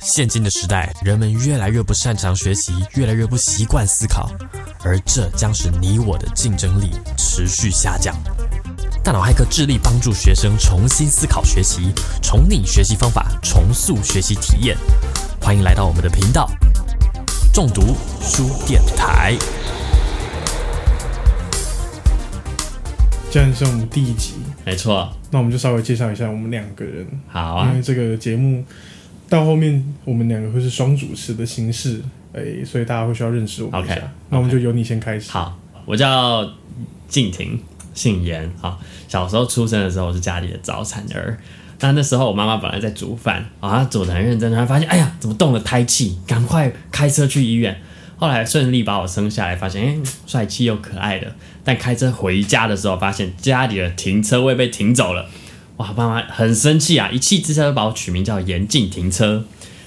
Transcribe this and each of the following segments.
现今的时代，人们越来越不擅长学习，越来越不习惯思考，而这将使你我的竞争力持续下降。大脑骇客致力帮助学生重新思考学习，重拟学习方法，重塑学习体验。欢迎来到我们的频道——中读书电台。既然是我们第一集，没错，那我们就稍微介绍一下我们两个人，好啊因为，这个节目到后面我们两个会是双主持的形式，哎、所以大家会需要认识我们一下。OK，那我们就由你先开始。，好，我叫静婷，姓严。好，小时候出生的时候，我是家里的早产儿。那那时候我妈妈本来在煮饭，啊，她煮的很认真，然后发现，哎呀，怎么动了胎气？赶快开车去医院。后来顺利把我生下来，发现，哎、帅气又可爱的。但开车回家的时候，发现家里的停车位被停走了。哇，爸妈很生气啊，一气之下就把我取名叫严禁停车。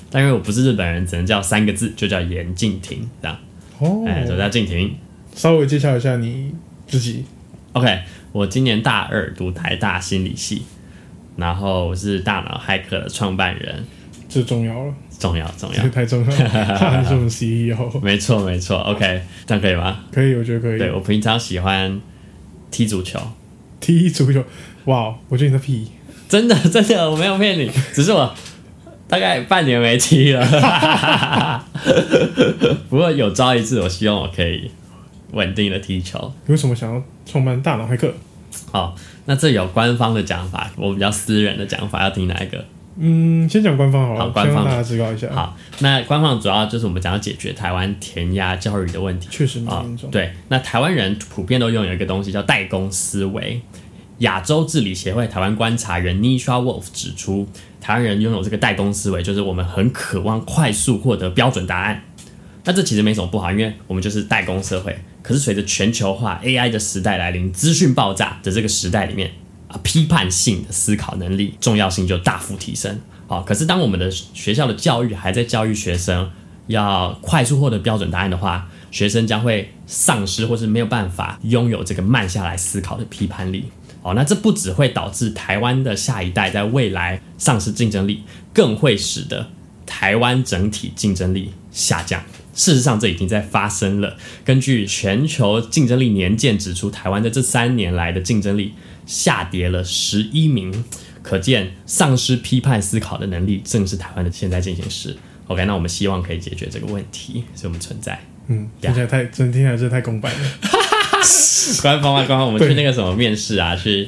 但因为我不是日本人，只能叫三个字，就叫严禁停，这样。哦，哎，所以叫静婷。稍微介绍一下你自己。OK，我今年大二读台大心理系，然后我是大脑骇客的创办人，这重要了，重要重要这，太重要了。他是我们 CEO，没错没错，OK，这样可以吗？可以，我觉得可以。对我平常喜欢踢足球，踢足球，哇，我觉得你在屁。真的真的我没有骗你，只是我大概半年没踢了，不过有朝一日我希望我可以稳定的踢球。你为什么想要创办大脑黑客？好，那这有官方的讲法，我比较私人的讲法，要听哪一个？嗯，先讲官方好了，好官方大家知道一下。，好，那官方主要就是我们讲要解决台湾填鸭教育的问题确实蛮啊严重。，对，那台湾人普遍都拥有一个东西叫代工思维。亚洲治理协会台湾观察员 Nisha Wolf 指出，台湾人拥有这个代工思维，就是我们很渴望快速获得标准答案。那这其实没什么不好，因为我们就是代工社会。可是随着全球化 AI 的时代来临，资讯爆炸的这个时代里面批判性的思考能力重要性就大幅提升。好，可是当我们的学校的教育还在教育学生要快速获得标准答案的话，学生将会丧失或是没有办法拥有这个慢下来思考的批判力。哦，那这不只会导致台湾的下一代在未来丧失竞争力，更会使得台湾整体竞争力下降。事实上，这已经在发生了。根据全球竞争力年鉴指出，台湾在这三年来的竞争力下跌了十一名，可见丧失批判思考的能力正是台湾的现在进行时。OK，那我们希望可以解决这个问题，所以我们存在。嗯，听起来太真的听起来真的太公办了。官方啊，官方，我们去那个什么面试啊，去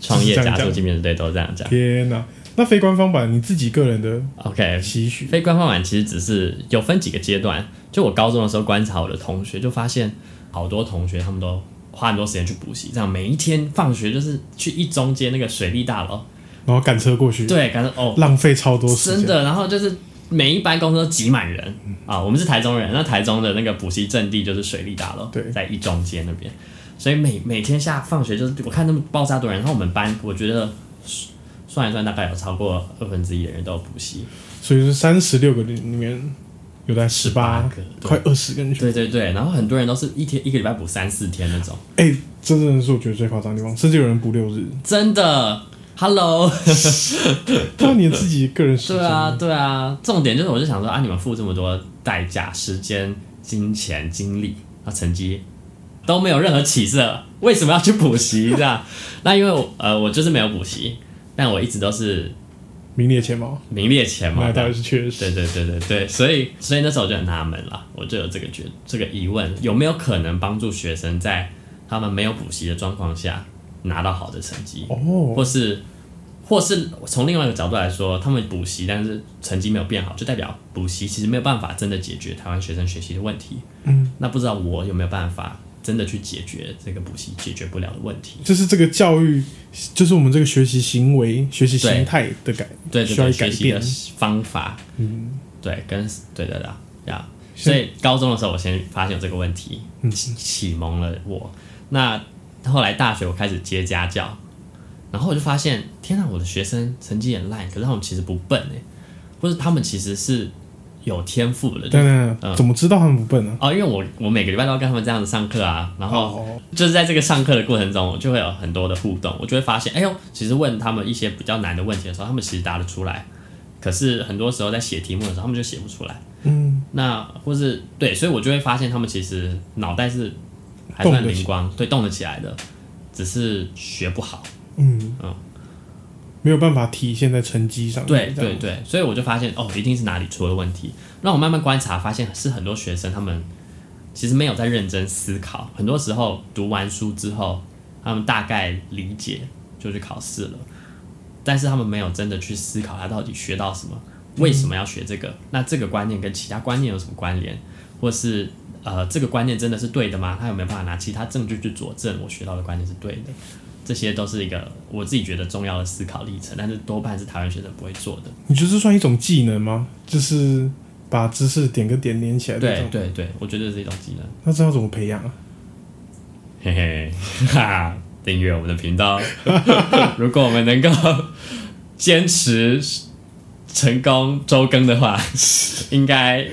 创业家是这样讲做见面对，都这样讲。天哪，那非官方版你自己个人的 OK，期许？非官方版其实只是有分几个阶段。就我高中的时候观察我的同学，就发现好多同学他们都花很多时间去补习，这样每一天放学就是去一中街那个水利大楼，然后赶车过去，，对，赶车哦，浪费超多时间。真的，然后就是每一班公车都挤满人。啊。我们是台中人，那台中的那个补习阵地就是水利大楼，对。在一中街那边，所以每每天下放学就是我看他们爆炸多人，然后我们班我觉得算一算大概有超过二分之一的人都有补习，所以是三十六个里面有在十八18个快二十个。对对对，然后很多人都是一天一个礼拜补三四天那种，哎、这真的是我觉得最夸张的地方，甚至有人补六日。真的。Hello，那你自己个人时间，对啊，对啊，重点就是我就想说啊，你们付这么多代价、时间、金钱、精力，那成绩都没有任何起色，为什么要去补习这样？那因为我呃，我就是没有补习，但我一直都是名列前茅，名列前茅那当然。是确实。对对对对对，所以所以那时候我就很纳闷了，我就有这个觉这个疑问，有没有可能帮助学生在他们没有补习的状况下拿到好的成绩？哦，或是或是从另外一个角度来说，他们补习但是成绩没有变好，就代表补习其实没有办法真的解决台湾学生学习的问题。嗯，那不知道我有没有办法真的去解决这个补习解决不了的问题？就是这个教育，就是我们这个学习行为、学习心态的改，对需要改变的变。方法，嗯，对，跟对对的呀。所以高中的时候，我先发现有这个问题，启蒙了我。那后来大学我开始接家教，然后我就发现，天哪，我的学生成绩很烂，可是他们其实不笨哎，或者他们其实是有天赋的，就当然嗯怎么知道他们不笨呢？哦，因为我我每个礼拜都要跟他们这样子上课啊，然后哦，就是在这个上课的过程中，我就会有很多的互动，我就会发现，哎呦，其实问他们一些比较难的问题的时候，他们其实答得出来，可是很多时候在写题目的时候，他们就写不出来。嗯，那或是对，所以我就会发现他们其实脑袋是还算灵光，对，动得起来的，只是学不好。嗯嗯没有办法体现在成绩上对对对，所以我就发现哦，一定是哪里出了问题。让我慢慢观察，发现是很多学生他们其实没有在认真思考，很多时候读完书之后，他们大概理解就去考试了，但是他们没有真的去思考他到底学到什么，为什么要学这个？那这个观念跟其他观念有什么关联，或是呃，这个观念真的是对的吗？他有没有办法拿其他证据去佐证我学到的观念是对的？这些都是一个我自己觉得重要的思考历程，但是多半是台湾学生不会做的。你觉得这算一种技能吗？就是把知识点跟点连起来。对对对，我觉得这是一种技能。那这要怎么培养啊？嘿嘿，哈哈，订阅我们的频道。如果我们能够坚持成功周更的话，应该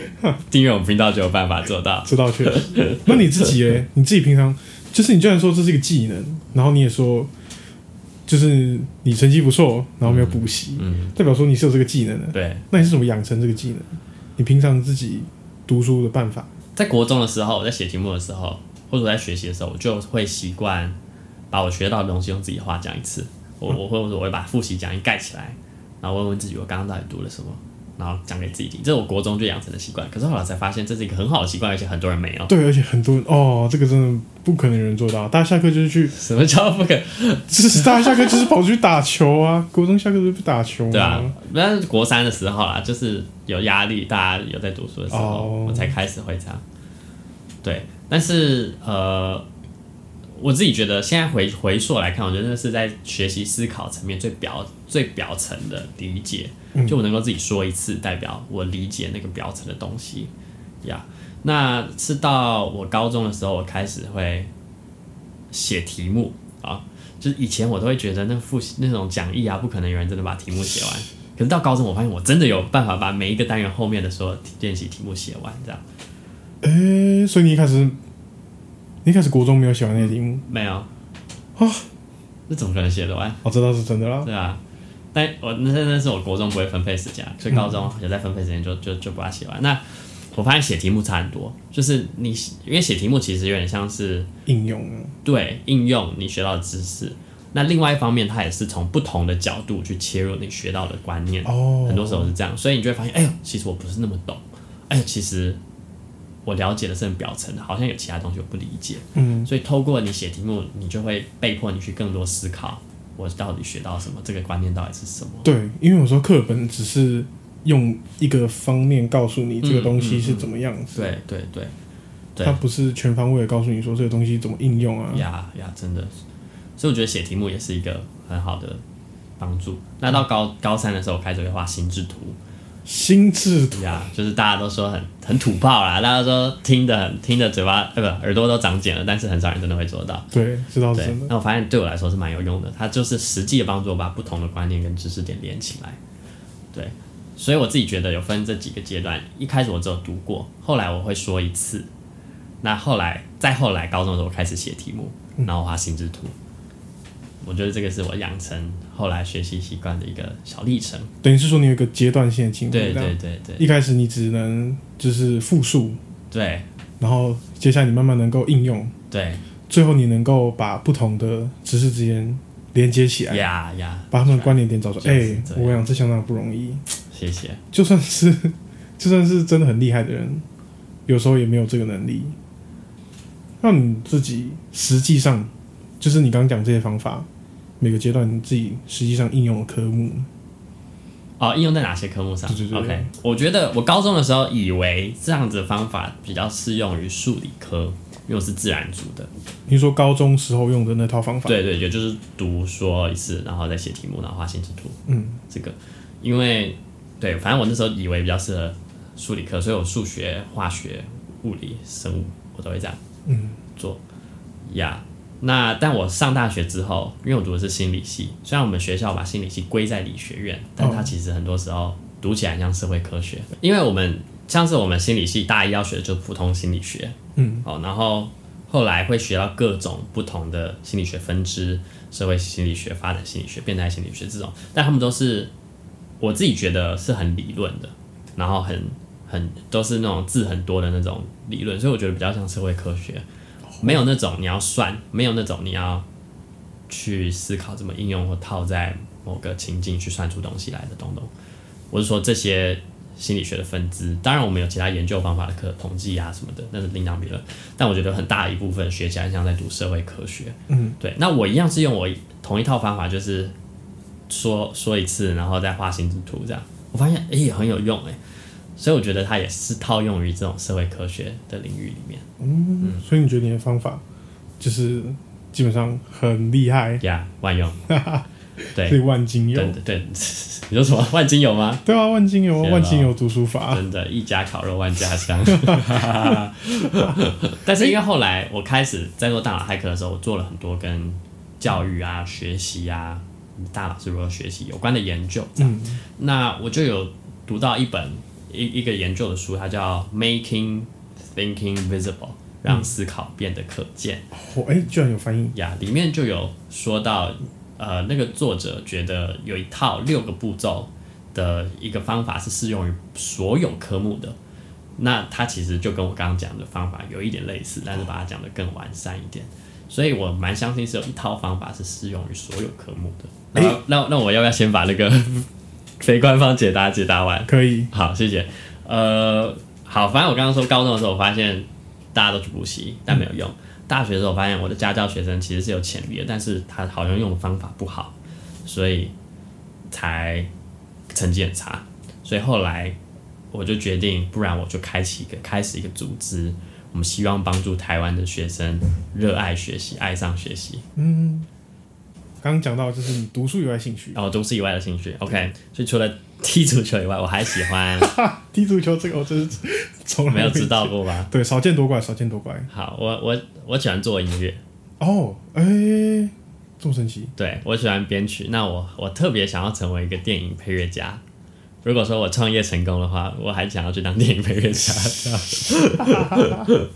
订阅我们频道就有办法做到。知道确实。那你自己嘞？你自己平常就是你虽然说这是一个技能，然后你也说就是你成绩不错，然后没有补习，嗯，代表说你是有这个技能的。对，那你是怎么养成这个技能？你平常自己读书的办法？在国中的时候，我在写题目的时候，或者我在学习的时候，我就会习惯把我学到的东西用自己的话讲一次。我我或者我会把复习讲义盖起来，然后问问自己我刚刚到底读了什么，然后讲给自己听。这是我国中就养成的习惯。可是后来才发现这是一个很好的习惯，而且很多人没有。对，而且很多人哦，这个真的不可能有人做到。大家下课就是去，什么叫不可？就是大家下课就是跑去打球啊。国中下课就是去打球对啊，那是国三的时候啦，就是有压力，大家有在读书的时候，哦我才开始会这样。对，但是呃，我自己觉得现在回回溯来看，我觉得那是在学习思考层面最表最表层的理解，就我能够自己说一次，代表我理解那个表层的东西。呀。那是到我高中的时候，我开始会写题目。啊，就是以前我都会觉得那复习那种讲义啊，不可能有人真的把题目写完。可是到高中，我发现我真的有办法把每一个单元后面的所有练习题目写完，这样。诶、所以你一开始，你一开始国中没有写完那些题目，没有啊？那怎么可能写得完？我知道是真的啦。对啊，但我那那是我国中不会分配时间啊，所以高中有在分配时间就就就把它写完。那我发现写题目差很多，就是你因为写题目其实有点像是应用啊，对应用你学到的知识，那另外一方面它也是从不同的角度去切入你学到的观念。哦，很多时候是这样，所以你就会发现，哎呦，其实我不是那么懂，哎呦，其实我了解的是很表层的，好像有其他东西我不理解，嗯，所以透过你写题目，你就会被迫你去更多思考，我到底学到什么，这个观念到底是什么。对，因为有时候课本只是用一个方面告诉你这个东西是怎么样子，对对对对它不是全方位的告诉你说这个东西怎么应用啊。呀呀，真的，所以我觉得写题目也是一个很好的帮助。那到高高三的时候，我开始会画心智图，心智图呀，就是大家都说很很土炮啦，大家说听的很听的嘴巴呃不耳朵都长茧了，但是很少人真的会做到。对，知道真，的。那我发现对我来说是蛮有用的，它就是实际的帮助我把不同的观念跟知识点连起来。对，所以我自己觉得有分这几个阶段，一开始我只有读过，后来我会说一次，那后来再后来高中的时候我开始写题目，然后画心智图。我觉得这个是我养成后来学习习惯的一个小历程。等于是说你有一个阶段性的进步，对对对对一开始你只能就是复述，对然后接下来你慢慢能够应用，对最后你能够把不同的知识之间连接起来，呀呀，把他们的关联点找出哎、我想这相当不容易，谢谢。就算是 就算是真的很厉害的人，有时候也没有这个能力。那你自己实际上就是你刚刚讲这些方法，每个阶段你自己实际上应用的科目，哦，应用在哪些科目上？对对对 o k 我觉得我高中的时候以为这样子的方法比较适用于数理科，因为我是自然组的。你说高中时候用的那套方法，对对，也就是读说一次，然后再写题目，然后画心智图。嗯，这个，因为对，反正我那时候以为比较适合数理科，所以我数学、化学、物理、生物我都会这样嗯。做。呀。那但我上大学之后，因为我读的是心理系，虽然我们学校把心理系归在理学院，但它其实很多时候读起来像社会科学，因为我们像是我们心理系大一要学的就是普通心理学，嗯，哦，然后后来会学到各种不同的心理学分支，社会心理学、发展心理学、变态心理学这种，但他们都是我自己觉得是很理论的，然后很很都是那种字很多的那种理论，所以我觉得比较像社会科学，没有那种你要算，没有那种你要去思考怎么应用或套在某个情境去算出东西来的东东。我是说这些心理学的分支，当然我们有其他研究方法的课，统计啊什么的，那是另当别论。但我觉得很大一部分学起来像在读社会科学。嗯，对。那我一样是用我同一套方法，就是说说一次，然后再画心智图这样。我发现哎、也很有用诶、所以我觉得它也是套用于这种社会科学的领域里面。嗯，所以你觉得你的方法就是基本上很厉害，呀、万用。对所以万金油对，对对，你说什么万金油吗？对啊，万金油，啊万金油读书法，真的，一家烤肉万家香。但是因为后来我开始在做大脑骇客的时候，我做了很多跟教育啊、学习啊、大脑是如何学习有关的研究。嗯，那我就有读到一本一一个研究的书，它叫《Making Thinking Visible》，让思考变得可见。哦哎，居然有翻译，呀，里面就有说到，呃，那个作者觉得有一套六个步骤的一个方法是适用于所有科目的。那它其实就跟我刚刚讲的方法有一点类似，但是把它讲得更完善一点。所以我蛮相信是有一套方法是适用于所有科目的。那、那那我要不要先把那个非官方解答解答完？可以，好，谢谢。呃，好，反正我刚刚说高中的时候，我发现大家都去补习，但没有用。大学的时候，我发现我的家教学生其实是有潜力的，但是他好像用的方法不好，所以才成绩很差。所以后来我就决定，不然我就开启一个开始一个组织，我们希望帮助台湾的学生热爱学习，爱上学习。嗯，刚刚讲到就是你读书以外兴趣，然后读书以外的兴趣，OK。所以除了踢足球以外，我还喜欢，踢足球这个我真是从来没有知道过吧？对，少见多怪，少见多怪。好，我我我喜欢做音乐，哦，哎，这么神奇，对我喜欢编曲。那我我特别想要成为一个电影配乐家。如果说我创业成功的话，我还想要去当电影配乐家，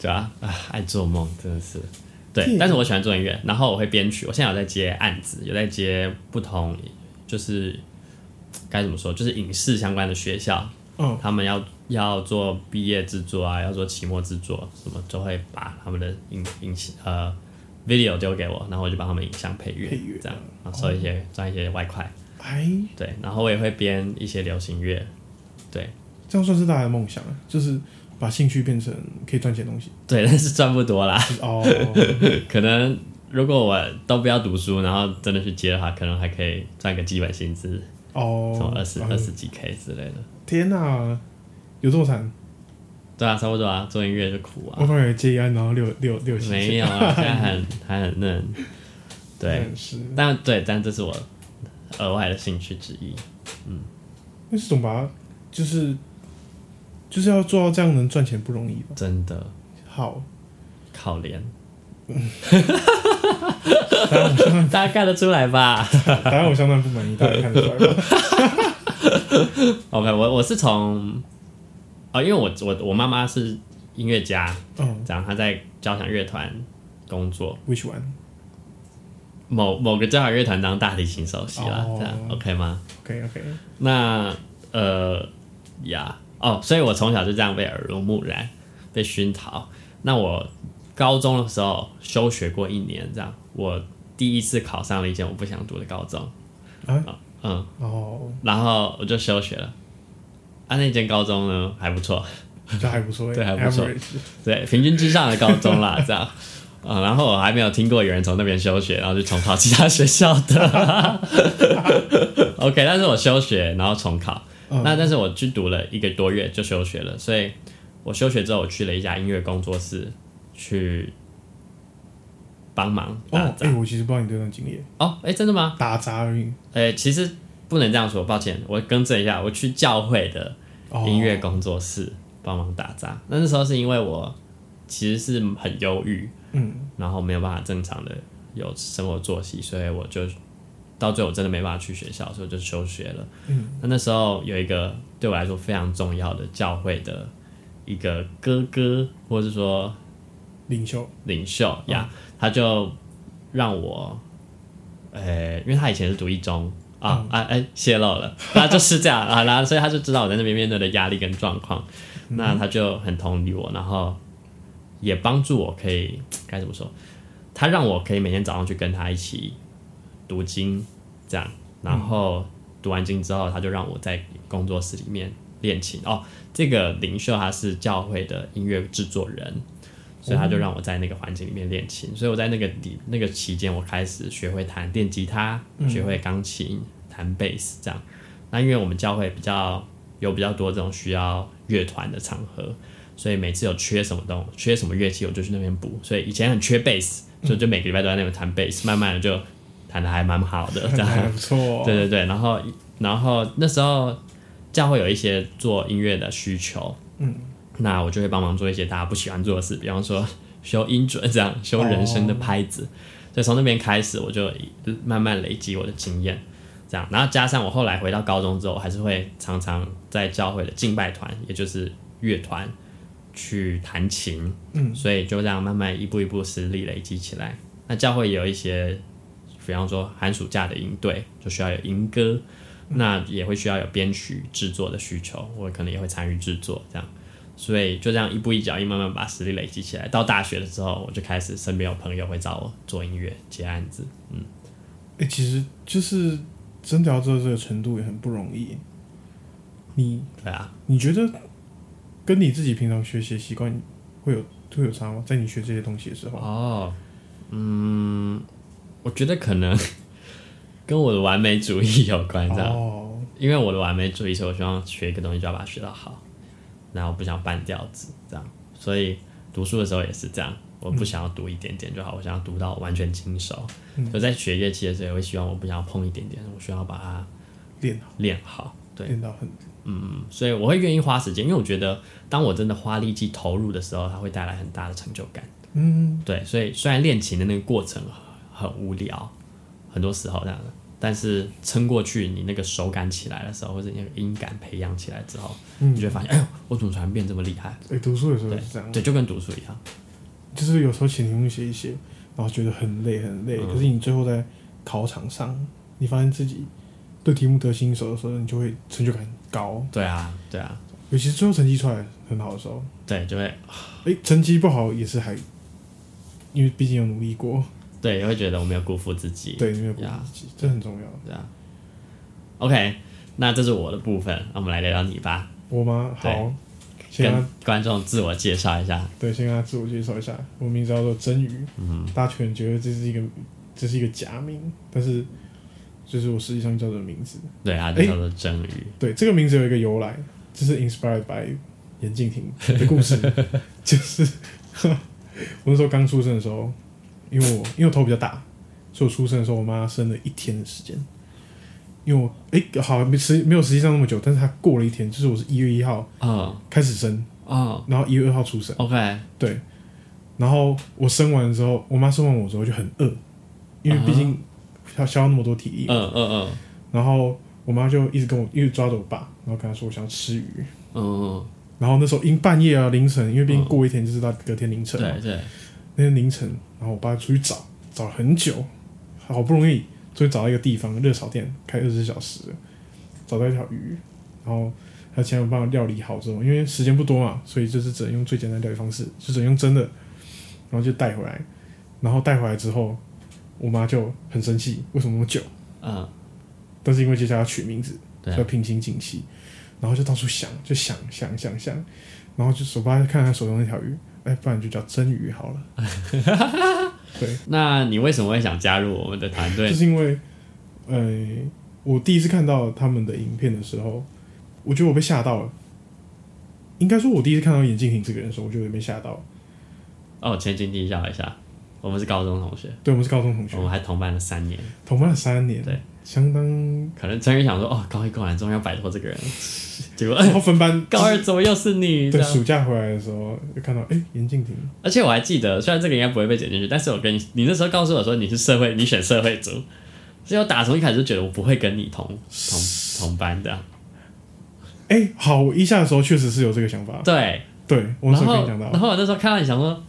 对啊，啊，爱做梦真的是。对但是我喜欢做音乐，然后我会编曲。我现在有在接案子，有在接不同，就是该怎么说，就是影视相关的学校，嗯，他们要要做毕业制作啊，要做期末制作，什么都会把他们的影影呃 video 丢给我，然后我就帮他们影像配乐，配乐。这样，然后收一些赚一些外快，哎，对，然后我也会编一些流行乐，对。这样算是大家的梦想啊，就是把兴趣变成可以赚钱的东西。对，但是赚不多啦，就是哦，可能如果我都不要读书，然后真的去接的话，可能还可以赚个基本薪资，哦，二十哎二十几 K 之类的，天哪、有这么惨？对啊，差不多啊，做音乐就苦啊。我，本来接案，然后六六六七没有啊，现在很还很嫩，对。是，但对，但这是我额外的兴趣之一。那是怎么把它就是就是要做到这样能赚钱不容易吧？真的好，靠脸，大家看得出来吧 当然我相当不满意，大家看得出来吧？？OK，我我是从啊、因为我我我妈妈是音乐家，嗯这样她在交响乐团工作，，which one？某某个交响乐团当大提琴首席啦，哦这样 OK 吗？OK OK，那呃呀哦，所以我从小就这样被耳濡目染，被熏陶。那我高中的时候休学过一年，这样我第一次考上了一间我不想读的高中，啊嗯，哦，然后我就休学了。啊，那间高中呢还不错，这还不错欸，对还不错对，平均之上的高中啦，这样。嗯，然后我还没有听过有人从那边休学，然后就重考其他学校的。OK，但是我休学，然后重考。嗯那但是我去读了一个多月就休学了，所以我休学之后，我去了一家音乐工作室去帮忙打杂，哎、杂。我其实不知道你这段经历，哦，哎、真的吗？打杂而已。哎、其实不能这样说，抱歉，我更正一下，我去教会的哦，音乐工作室帮忙打杂。那那时候是因为我其实是很忧郁，嗯，然后没有办法正常的有生活作息，所以我就到最后我真的没办法去学校，所以我就休学了。嗯，那那时候有一个对我来说非常重要的教会的一个哥哥，或者是说领袖，领袖呀，他就让我，呃，因为他以前是读一中啊啊哎泄露了，那就是这样啊，然后所以他就知道我在那边面对的压力跟状况，那他就很同理我，然后也帮助我可以该怎么说，他让我可以每天早上去跟他一起读经，这样，然后读完经之后，他就让我在工作室里面练琴哦。这个领袖他是教会的音乐制作人，所以他就让我在那个环境里面练琴。所以我在那个里那个期间，我开始学会弹电吉他，学会钢琴，弹贝斯这样。那因为我们教会比较有比较多这种需要乐团的场合，所以每次有缺什么东缺什么乐器，我就去那边补。所以以前很缺贝斯，就就每个礼拜都在那边弹贝斯，慢慢的就弹的还蛮好的 这样。还不错、哦。对对对，然后然后那时候教会有一些做音乐的需求，嗯，那我就会帮忙做一些大家不喜欢做的事，比方说 修音准这样，修人声的拍子。所以从那边开始，我就慢慢累积我的经验，这样，然后加上我后来回到高中之后，还是会常常在教会的敬拜团，也就是乐团去弹琴，嗯，所以就这样慢慢一步一步实力累积起来。那教会也有一些，比方说寒暑假的营队，就需要有营歌，那也会需要有编曲制作的需求，我可能也会参与制作这样。所以就这样一步一脚印，慢慢把实力累积起来。到大学的时候，我就开始身边有朋友会找我做音乐、接案子。嗯哎、其实就是真的要做到这个程度也很不容易。你对啊，你觉得跟你自己平常学习的习惯会有会有差吗？在你学这些东西的时候，哦，嗯，我觉得可能 跟我的完美主义有关，这样。哦，因为我的完美主义，所以我希望学一个东西就要把它学到好，然后不想半吊子这样，所以读书的时候也是这样，我不想要读一点点就好，我想要读到完全精熟。嗯所以在学乐器的时候，也会希望我不想要碰一点点，我需要把它练好，练好。对，练到很嗯，所以我会愿意花时间，因为我觉得当我真的花力气投入的时候，它会带来很大的成就感。嗯，对，所以虽然练琴的那个过程很无聊，很多时候这样的，但是撑过去，你那个手感起来的时候，或者你那个音感培养起来之后，嗯。你就会发现，哎呦，我怎么突然变这么厉害？哎、读书的时候对也是这样，对，就跟读书一样。就是有时候写题目写一写，然后觉得很累很累，嗯。可是你最后在考场上，你发现自己对题目得心应手的时候，你就会成就感很高，对啊，对啊，尤其是最后成绩出来很好的时候，对，就会哎、成绩不好也是还，因为毕竟有努力过，对，也会觉得我没有辜负自己。对，没有辜呀负自己，这很重要。对啊。OK，那这是我的部分，那我们来聊聊你吧，我吗？好，先跟观众自我介绍一下。对，先跟他自我介绍一下，我名字叫做真鱼，嗯，大家可能觉得这是一个这是一个假名，但是就是我实际上叫做的名字。对啊，就叫做真鱼。对，这个名字有一个由来，这是 inspired by 严敬亭的故事，就是 我那时候刚出生的时候，因为我因为我头比较大，所以我出生的时候，我妈生了一天的时间。因为我哎、好没实没有实际上那么久，但是她过了一天，就是我是一月一号啊。开始生，啊。然后一月二号出生，，OK，对，然后我生完之后，我妈生完我之后就很饿，因为毕竟要消耗那么多体力，嗯嗯嗯。然后我妈就一直跟我一直抓着我爸，然后跟他说我想要吃鱼，嗯嗯，然后那时候因半夜啊凌晨，因为毕竟过一天就是到隔天凌晨嘛，对对，那天凌晨，然后我爸出去找，找了很久，好不容易终于找到一个地方，热炒店开二十四小时，找到一条鱼，然后他请我帮我料理好之后，因为时间不多嘛，所以就是只能用最简单的料理方式，就只能用蒸的，然后就带回来，然后带回来之后，我妈就很生气，为什么那么久？嗯，但是因为接下来要取名字，要平心静气，然后就到处想，就想想想想，然后就手巴看他手中那条鱼，哎，不然就叫真鱼好了。对，那你为什么会想加入我们的团队就？是因为，呃，我第一次看到他们的影片的时候，我觉得我被吓到了。应该说，我第一次看到眼镜婷这个人的时候，我就有点被吓到。哦，前情提要一下，我们是高中同学，对，我们是高中同学我，们还同班了三年。同班了三年，对，相当。可能真宇想说，哦，高一过完终于要摆脱这个人，结果然后分班 高二怎么又是你？对暑假回来的时候，就看到哎，严静婷，而且我还记得，虽然这个应该不会被剪进去，但是我跟你，你那时候告诉我说你是社会，你选社会组，所以我打从一开始就觉得我不会跟你同同同班的。哎、好，我一下的时候确实是有这个想法。对，对，我那然后时候跟你讲到然。后我那时候看到你想说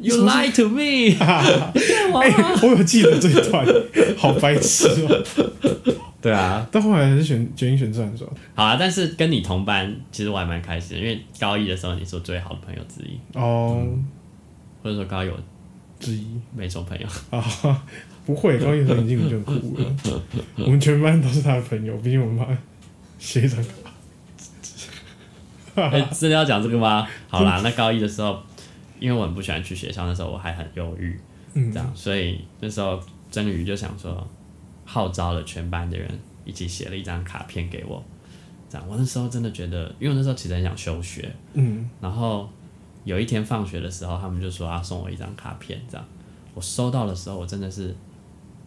，You lie to me，干 嘛哎、我有记得这一段，好白痴哦、对啊，但后来还是选决定选自然是吧？好啊，但是跟你同班，其实我还蛮开心的，因为高一的时候你是我最好的朋友之一，哦，或者说高一我之一没什么朋友。啊，不会，高一的时候眼镜你就很酷了。我们全班都是他的朋友，毕竟我们班学长。哎、真的要讲这个吗？好啦，那高一的时候，因为我很不喜欢去学校，那时候我还很忧郁，嗯。这，样，所以那时候真宇就想说，号召了全班的人一起写了一张卡片给我，这样，我那时候真的觉得，因为我那时候其实很想休学，嗯，然后有一天放学的时候，他们就说要送我一张卡片，这样，我收到的时候，我真的是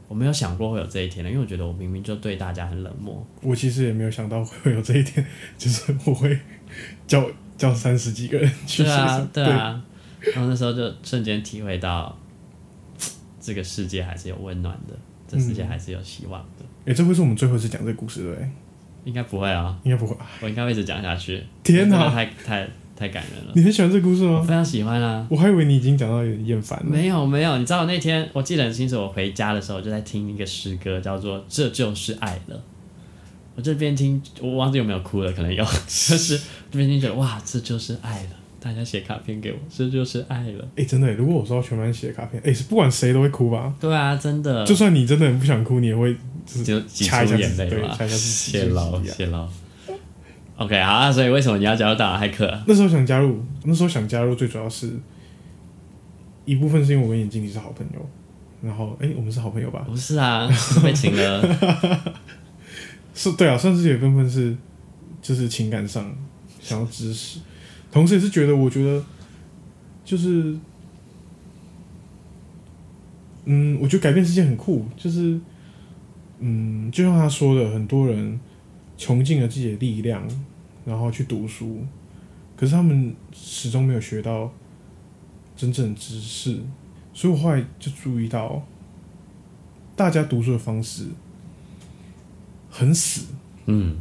我没有想过会有这一天的，因为我觉得我明明就对大家很冷漠，我其实也没有想到会有这一天，就是我会叫叫三十几个人去对啊，对啊，然后那时候就瞬间体会到，这个世界还是有温暖的，这世界还是有希望的。哎、这会是我们最后一次讲这个故事对不对？应该不会啊，应该不会。我应该会一直讲下去。天哪太太太感人了，你很喜欢这个故事吗？我非常喜欢啊。我还以为你已经讲到有点厌烦了。没有没有，你知道那天我记得很清楚，我回家的时候就在听一个诗歌，叫做《这就是爱了》。我这边听，我忘记有没有哭了，可能有，就是这边听觉得哇，这就是爱了。大家写卡片给我，这就是爱了。哎、真的耶，如果我收到全班写的卡片，哎、不管谁都会哭吧？对啊，真的，就算你真的很不想哭，你也会就是就挤掐一下出眼泪嘛掐一下自己，谢喽就是这样谢喽。OK，好啊，所以为什么你要加入大脑骇客？那时候想加入，那时候想加入，最主要是一部分是因为我跟眼镜你是好朋友，然后哎、我们是好朋友吧？不是啊，是被请了。是对啊，算是有一部分是就是情感上想要支持，同时也是觉得我觉得就是嗯，我觉得改变世界很酷，就是嗯，就像他说的，很多人穷尽了自己的力量，然后去读书，可是他们始终没有学到真正的知识，所以我后来就注意到，大家读书的方式很死。嗯，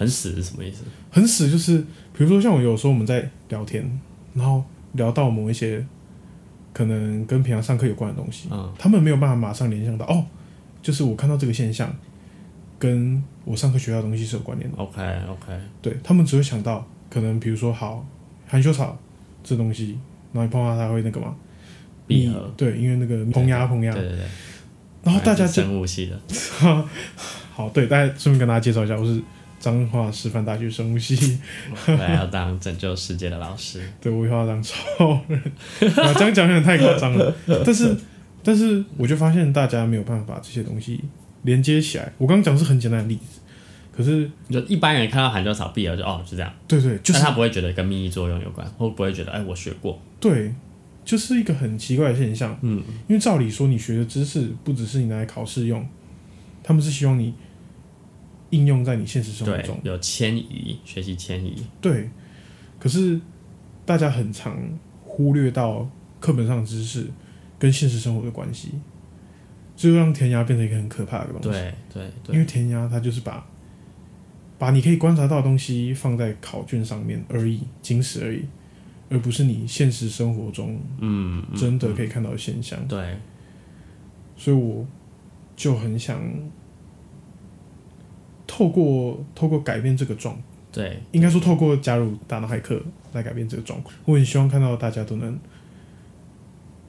很死是什么意思？很死，就是比如说像我有时候我们在聊天，然后聊到某一些可能跟平常上课有关的东西，嗯。他们没有办法马上联想到哦，就是我看到这个现象跟我上课学到的东西是有关联的，，OK OK，对他们只会想到可能比如说好含羞草这东西，然后你碰到它会那个嘛闭合。对，因为那个膨压膨压。对，对对。然后大家生物系的，好对，大家顺便跟大家介绍一下，我是彰化师范大学生物系。我来要当拯救世界的老师。对，我以后要当超人。啊，这样讲有点太夸张了。但是，但是我就发现大家没有办法把这些东西连接起来。我刚刚讲的是很简单的例子，可是，就一般人看到含羞草闭合就哦是这样，对对，就是但他不会觉得跟免疫作用有关，或不会觉得哎我学过，对，就是一个很奇怪的现象。嗯，因为照理说，你学的知识不只是你拿来考试用，他们是希望你应用在你现实生活中，。有迁移，学习迁移，对，可是大家很常忽略到课本上的知识跟现实生活的关系，这就让填鸭变成一个很可怕的东西。对对对，因为填鸭它就是把把你可以观察到的东西放在考卷上面而已，仅此而已，而不是你现实生活中嗯，嗯真的可以看到的现象。对，所以我就很想透过透过改变这个状对，应该说透过加入大脑骇客来改变这个状况。我很希望看到大家都能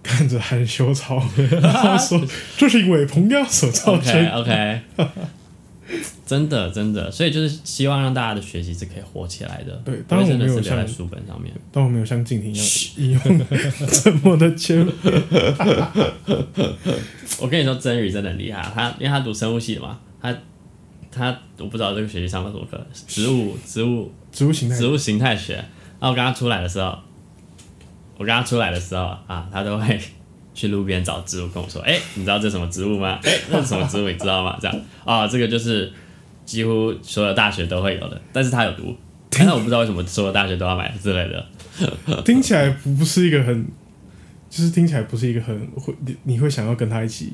看着含羞草，然后说 这是因为膨压所造成。OK，真的真的，所以就是希望让大家的学习是可以活起来的，对当然我没有像是留在书本上面。但我没有像静婷一样引用这么的尖锐。我跟你说，真宇真的很厉害，他因为他读生物系的嘛，他他我不知道这个学期上了什么课，植物植物植物形态植物形态学。然后我跟他出来的时候，我跟他出来的时候啊，他都会去路边找植物跟我说：“哎、你知道这什么植物吗？哎、那是什么植物？你知道吗？”这样啊，这个就是几乎所有大学都会有的，但是他有毒，但是我不知道为什么所有大学都要买之类的。听起来不不是一个很，就是听起来不是一个很会你你会想要跟他一起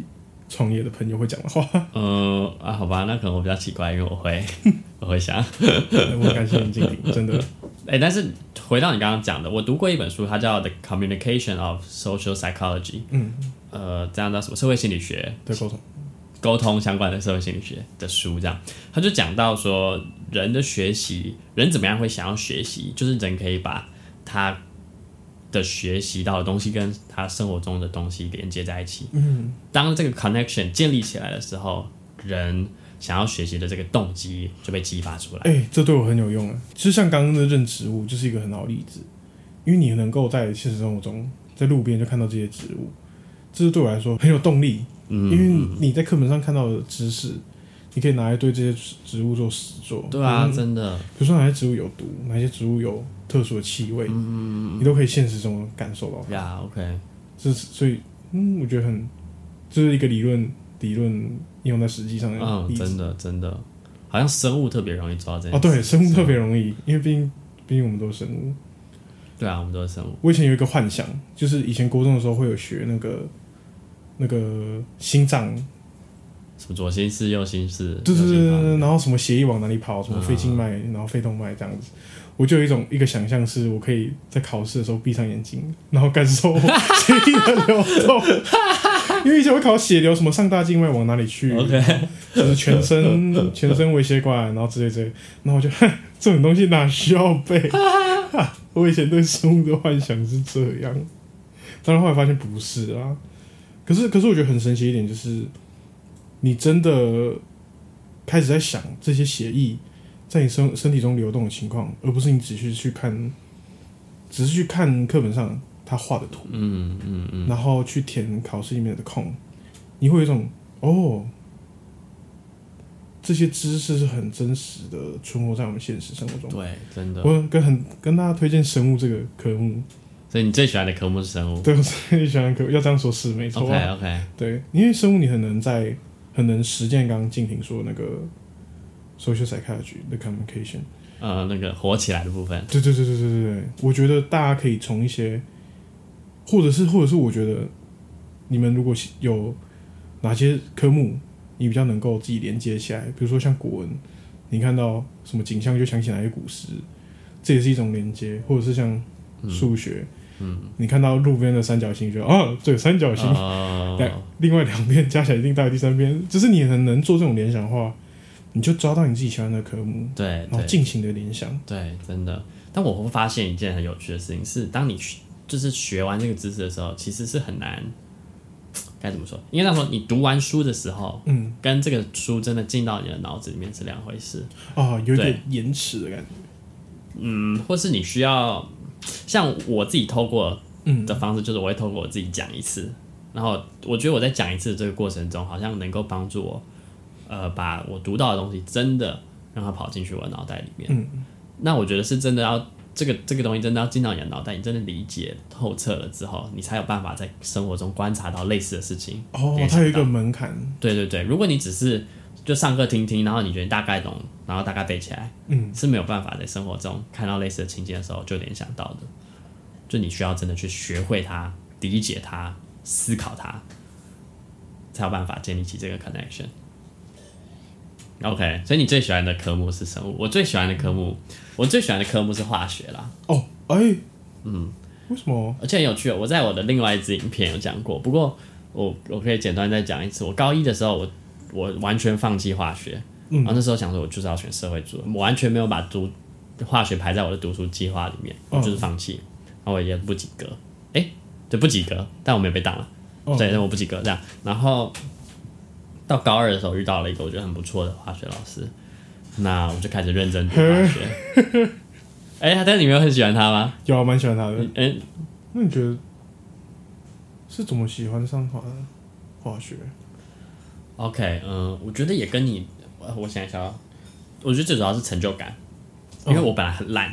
创业的朋友会讲的话。呃啊，好吧，那可能我比较奇怪，因为我会 我会想，我很感谢你经理，真的。哎、但是回到你刚刚讲的，我读过一本书，它叫《The Communication of Social Psychology》，嗯，呃，这样叫什么？社会心理学，对沟通，沟通相关的社会心理学的书，这样。他就讲到说，人的学习，人怎么样会想要学习，就是人可以把他的学习到的东西跟他生活中的东西连接在一起。嗯，当这个 connection 建立起来的时候，人想要学习的这个动机就被激发出来。哎、这对我很有用啊。其实像刚刚的认植物，就是一个很好的例子，因为你能够在现实生活中，在路边就看到这些植物，这是对我来说很有动力。嗯，因为你在课本上看到的知识，你可以拿来对这些植物做实作。对啊，嗯真的，比如说哪些植物有毒，哪些植物有特殊的气味，你都可以现实中感受到它。呀，OK，这是所以，嗯，我觉得很，这是一个理论，理论应用在实际上的。真的真的，好像生物特别容易做到这件哦，对，生物特别容易，因为毕竟，毕竟我们都是生物。对啊，我们都是生物。我以前有一个幻想，就是以前高中的时候会有学那个那个心脏，什么左心室、右心室，对对对对然后什么血液往哪里跑，什么肺静脉，然后肺动脉这样子。我就有一种一个想象，是我可以在考试的时候闭上眼睛，然后感受血液 的流动。因为以前会考血流，什么上大静脉往哪里去 OK 就是全身全身微血管，然后之类之类。然后我就 这种东西哪需要背？我以前对生物的幻想是这样，当然后来发现不是啊。可是可是我觉得很神奇一点就是，你真的开始在想这些协议在你身身体中流动的情况，而不是你只是去看，只是去看课本上他画的图，嗯嗯嗯，然后去填考试里面的空，你会有一种哦，这些知识是很真实的存活在我们现实生活中。对，真的。我跟很跟大家推荐生物这个科目，所以你最喜欢的科目是生物对我最喜欢科，要这样说是没错。？OK OK，对，因为生物你很能在很能实践刚刚静婷说的那个 social psychology 的 communication。呃，那个火起来的部分，对对对对对对对，我觉得大家可以从一些，或者是或者是我觉得你们如果有哪些科目你比较能够自己连接起来，比如说像古文，你看到什么景象就想起哪些古诗，这也是一种连接，或者是像数学，嗯，你看到路边的三角形，就哦，对，三角形，哦两、另外两边加起来一定大于第三边，就是你很能做这种联想的话，你就抓到你自己喜欢的科目，对对然后尽情的联想。对，真的。但我会发现一件很有趣的事情是，当你去就是学完这个知识的时候，其实是很难，该怎么说？应该那时候，你读完书的时候，嗯，跟这个书真的进到你的脑子里面是两回事。哦，有点延迟的感觉。嗯，或是你需要像我自己透过嗯的方式，就是我会透过我自己讲一次，然后我觉得我在讲一次这个过程中，好像能够帮助我，呃，把我读到的东西真的让它跑进去我的脑袋里面。嗯，那我觉得是真的要这个这个东西真的要进到你的脑袋，你真的理解透彻了之后，你才有办法在生活中观察到类似的事情。哦它有一个门槛。对对对，如果你只是就上课听听，然后你觉得大概懂，然后大概背起来，嗯，是没有办法在生活中看到类似的情境的时候就联想到的。就你需要真的去学会它、理解它、思考它，才有办法建立起这个 connection。OK，所以你最喜欢的科目是生物？我最喜欢的科目，我最喜欢的科目是化学啦。哦，哎，嗯，为什么？而且很有趣哦，我在我的另外一支影片有讲过，不过我我可以简单再讲一次。我高一的时候，我我完全放弃化学，嗯然后那时候想说，我就是要选社会组，我完全没有把读化学排在我的读书计划里面，我就是放弃，然后我也不及格，诶，就，不及格，但我没有被挡了，哦对，但我不及格这样。然后到高二的时候遇到了一个我觉得很不错的化学老师，那我就开始认真读化学。哎、但是你没有很喜欢他吗？有啊，蛮喜欢他的。嗯，那你觉得是怎么喜欢上化化学？OK，嗯，我觉得也跟你，呃我想一下哦，我觉得最主要是成就感，因为我本来很烂，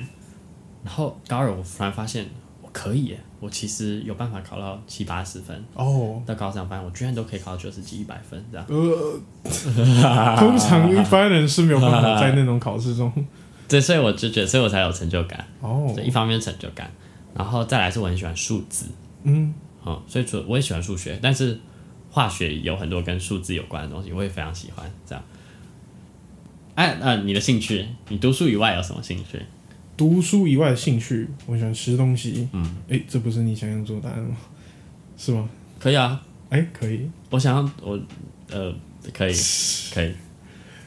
然后高二我突然发现我可以耶，我其实有办法考到七八十分，哦，到高三发现我居然都可以考到九十几、一百分这样，呃，通常一般人是没有办法在那种考试中。对，所以我就觉得，所以我才有成就感，哦。所，以一方面成就感，然后再来是我很喜欢数字，嗯，嗯，所以除我也喜欢数学，但是化学有很多跟数字有关的东西，我也非常喜欢。这样，哎，那、你的兴趣，你读书以外有什么兴趣？读书以外的兴趣，我喜欢吃东西。嗯，哎、这不是你想要做的答案吗？是吗？可以啊，哎、可以。我想要我呃，可以可以，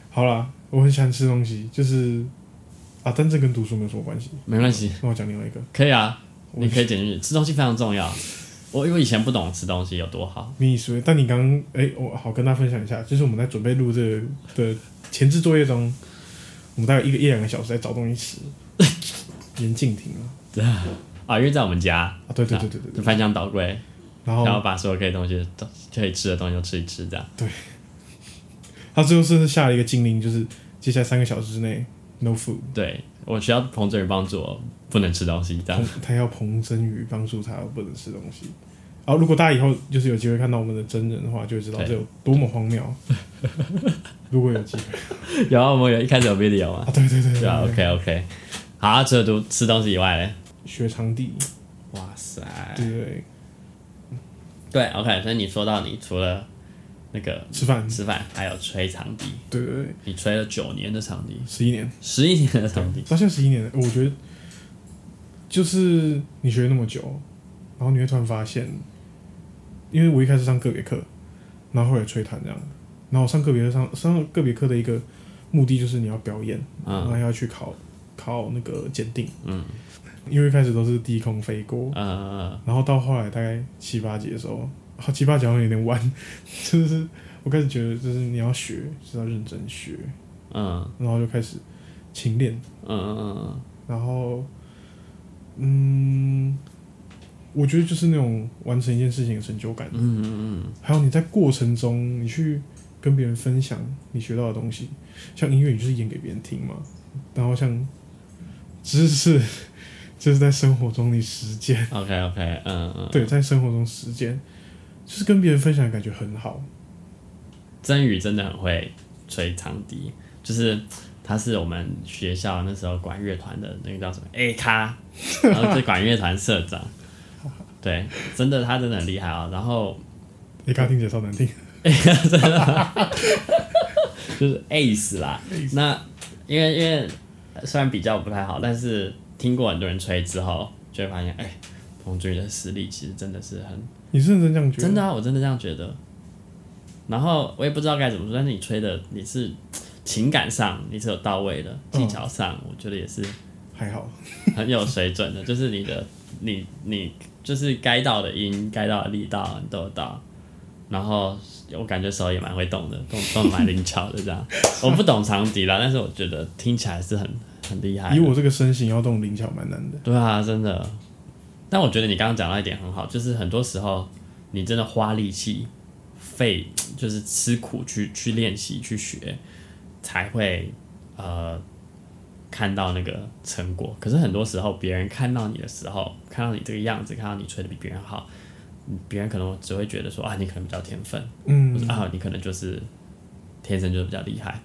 好啦，我很喜欢吃东西，就是啊，但这跟读书没有什么关系。没关系，那我讲另外一个可以啊，你可以减进去。吃东西非常重要。我因为以前不懂吃东西有多好，迷你思维。但你刚刚哎，我好跟大家分享一下，就是我们在准备录这个的前置作业中，我们大概一个一两个小时在找东西吃。严禁停啊！啊，因为在我们家，啊，对对对对对对。翻箱倒柜，然后然后把所有可以东西都可以吃的东西都吃一吃，这样。对 他最后是下了一个禁令，就是接下来三个小时之内 no food。对我需要彭真宇帮助我，不能吃东西，这样彭。他要彭真宇帮助他不能吃东西。然后，如果大家以后就是有机会看到我们的真人的话，就会知道这有多么荒谬。如果有机会有啊，我们有一开始有 video 嘛啊，，对对对对对啊，OK OK。好啊，除了读吃东西以外嘞，学长笛，哇塞，对对对，对，OK，所以你说到你除了那个吃饭，吃饭，还有吹长笛，对对对，你吹了九年的长笛，十一年，十一年的长笛，到现在十一年了，我觉得就是你学了那么久，然后你会突然发现，因为我一开始上个别课，然后后来吹弹这样，然后上个别课上上个别课的一个目的就是你要表演，然后嗯要去考考那个检定，嗯，因为一开始都是低空飞过，嗯，然后到后来大概七八节的时候，好奇葩讲的有点弯，就是我开始觉得就是你要学就是要认真学，嗯。然后就开始勤练，嗯嗯嗯然后嗯，我觉得就是那种完成一件事情的成就感，嗯嗯嗯。还有你在过程中你去跟别人分享你学到的东西，像音乐你就是演给别人听嘛，然后像知识就是在生活中你实践。，OK OK，嗯嗯，对，在生活中实践，就是跟别人分享感觉很好。真宇真的很会吹长笛，就是他是我们学校那时候管乐团的那个叫什么 A 咖，然后是管乐团社长。对，真的他真的很厉害啊、然后你刚刚听起来超难听，就是 Ace 啦。那因为因为虽然比较不太好，但是听过很多人吹之后，就会发现，哎、彭俊宇的实力其实真的是很你是认真这样觉得？真的啊，我真的这样觉得。然后我也不知道该怎么说，但是你吹的你是情感上你是有到位的，嗯技巧上我觉得也是还好，很有水准的，就是你的你你就是该到的音、该到的力道你都有到。然后我感觉手也蛮会动的，动动得蛮灵巧的这样。我不懂长笛啦，但是我觉得听起来是很很厉害。以我这个身形要动灵巧蛮难的。对啊，真的。但我觉得你刚刚讲到一点很好，就是很多时候你真的花力气、费就是吃苦去去练习、去学，才会呃看到那个成果。可是很多时候别人看到你的时候，看到你这个样子，看到你吹的比别人好，别人可能只会觉得说啊，你可能比较天分，或嗯者，啊，你可能就是天生就是比较厉害。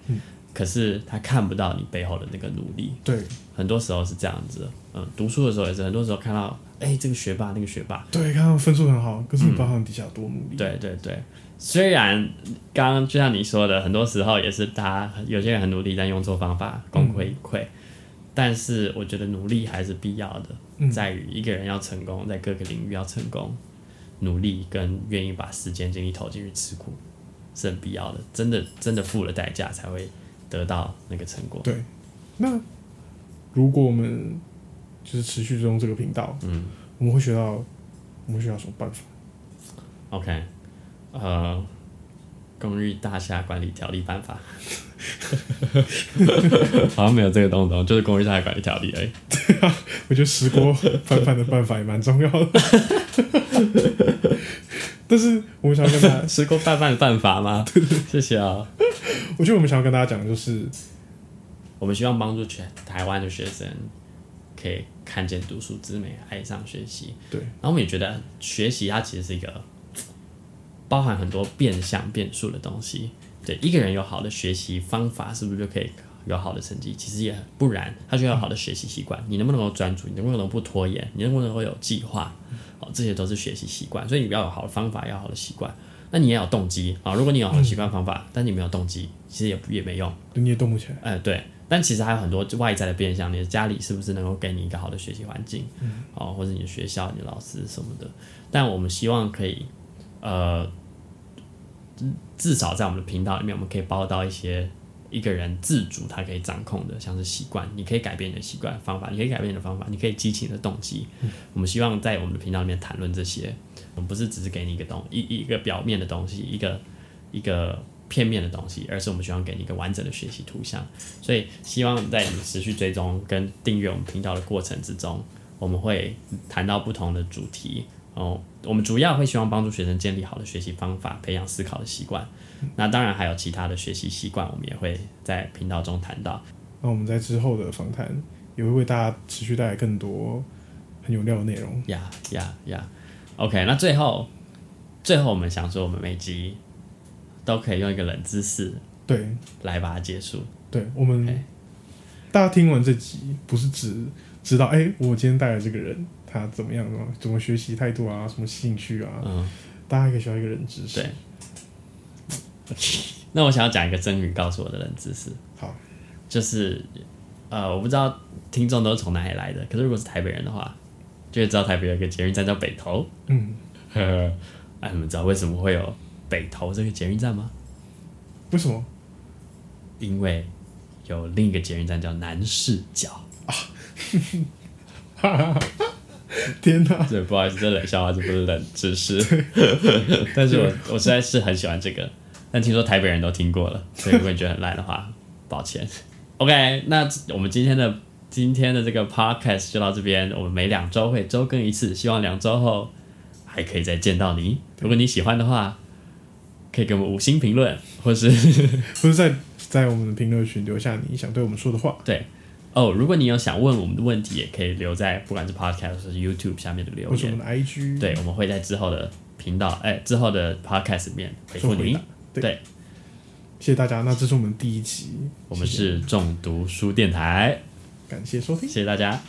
可是他看不到你背后的那个努力，对很多时候是这样子的。嗯，读书的时候也是，很多时候看到，哎、这个学霸，那个学霸，对，看到分数很好，可是你不知道他们底下多努力。对对对。虽然刚刚就像你说的，很多时候也是他有些人很努力，但用错方法，功亏一篑。但是我觉得努力还是必要的，嗯在于一个人要成功，在各个领域要成功，努力跟愿意把时间精力投进去吃苦是很必要的。真的真的付了代价才会得到那个成果。对，那如果我们就是持续追踪这个频道，嗯我们会学到，我们会学到什么办法？，OK，呃，公寓大厦管理条例办法，好像没有这个东东，就是公寓大厦管理条例而已。我觉得石锅翻饭的办法也蛮重要的。但是我们想要跟大家，吃过拌饭的办法吗？谢谢啊。我觉得我们想要跟大家讲的就是，我们希望帮助全台湾的学生可以看见读书之美，爱上学习。对，然后我们也觉得学习它其实是一个 包含很多变相变数的东西。对，一个人有好的学习方法，是不是就可以有好的成绩？其实也不然，他需要有好的学习习惯。你能不能够专注？你能不能不拖延？你能不能够有计划？哦，这些都是学习习惯。所以你要有好的方法，要好的习惯。那你也有动机啊。如果你有好的习惯方法，但你没有动机，其实也也没用。你也动不起来。哎，对。但其实还有很多外在的变相，你的家里是不是能够给你一个好的学习环境？嗯，哦，或者你的学校、你的老师什么的。但我们希望可以，呃，至少在我们的频道里面，我们可以包到一些一个人自主他可以掌控的，像是习惯，你可以改变你的习惯方法，你可以改变你的方法，你可以激起你的动机。我们希望在我们的频道里面谈论这些，我们不是只是给你一个东一一个表面的东西，一个一个。片面的东西，而是我们希望给你一个完整的学习图像。所以，希望在你持续追踪跟订阅我们频道的过程之中，我们会谈到不同的主题。哦，我们主要会希望帮助学生建立好的学习方法，培养思考的习惯。那当然还有其他的学习习惯，我们也会在频道中谈到。那我们在之后的访谈也会为大家持续带来更多很有料的内容。呀呀呀！OK，那最后，最后我们想说，我们每集。都可以用一个冷知识对来把它结束。对我们大家听完这集，不是只知道哎，我今天带来这个人他怎么样吗？怎么学习态度啊？什么兴趣啊？嗯，大家可以学到一个冷知识。对，那我想要讲一个真宇告诉我的冷知识。好，就是呃，我不知道听众都是从哪里来的，可是如果是台北人的话，就会知道台北有一个捷运站叫北投。嗯，哎，你们知道为什么会有？北投这个捷运站吗？为什么？因为有另一个捷运站叫南市角啊！天哪！对，不好意思，这冷笑话，这不是冷知识。但是我我实在是很喜欢这个，但听说台北人都听过了，所以如果你觉得很烂的话，抱歉。OK，那我们今天的今天的这个 Podcast 就到这边。我们每两周会周更一次，希望两周后还可以再见到你。如果你喜欢的话。可以给我们五星评论，或是 或是在在我们的评论区留下你想对我们说的话。对哦，如果你有想问我们的问题，也可以留在不管是 Podcast 或是 YouTube 下面的留言，我们的 IG。对，我们会在之后的频道，哎，之后的 Podcast 里面回复你。对，谢谢大家。那这是我们第一集，我们是中读书电台，感谢收听，谢谢大家。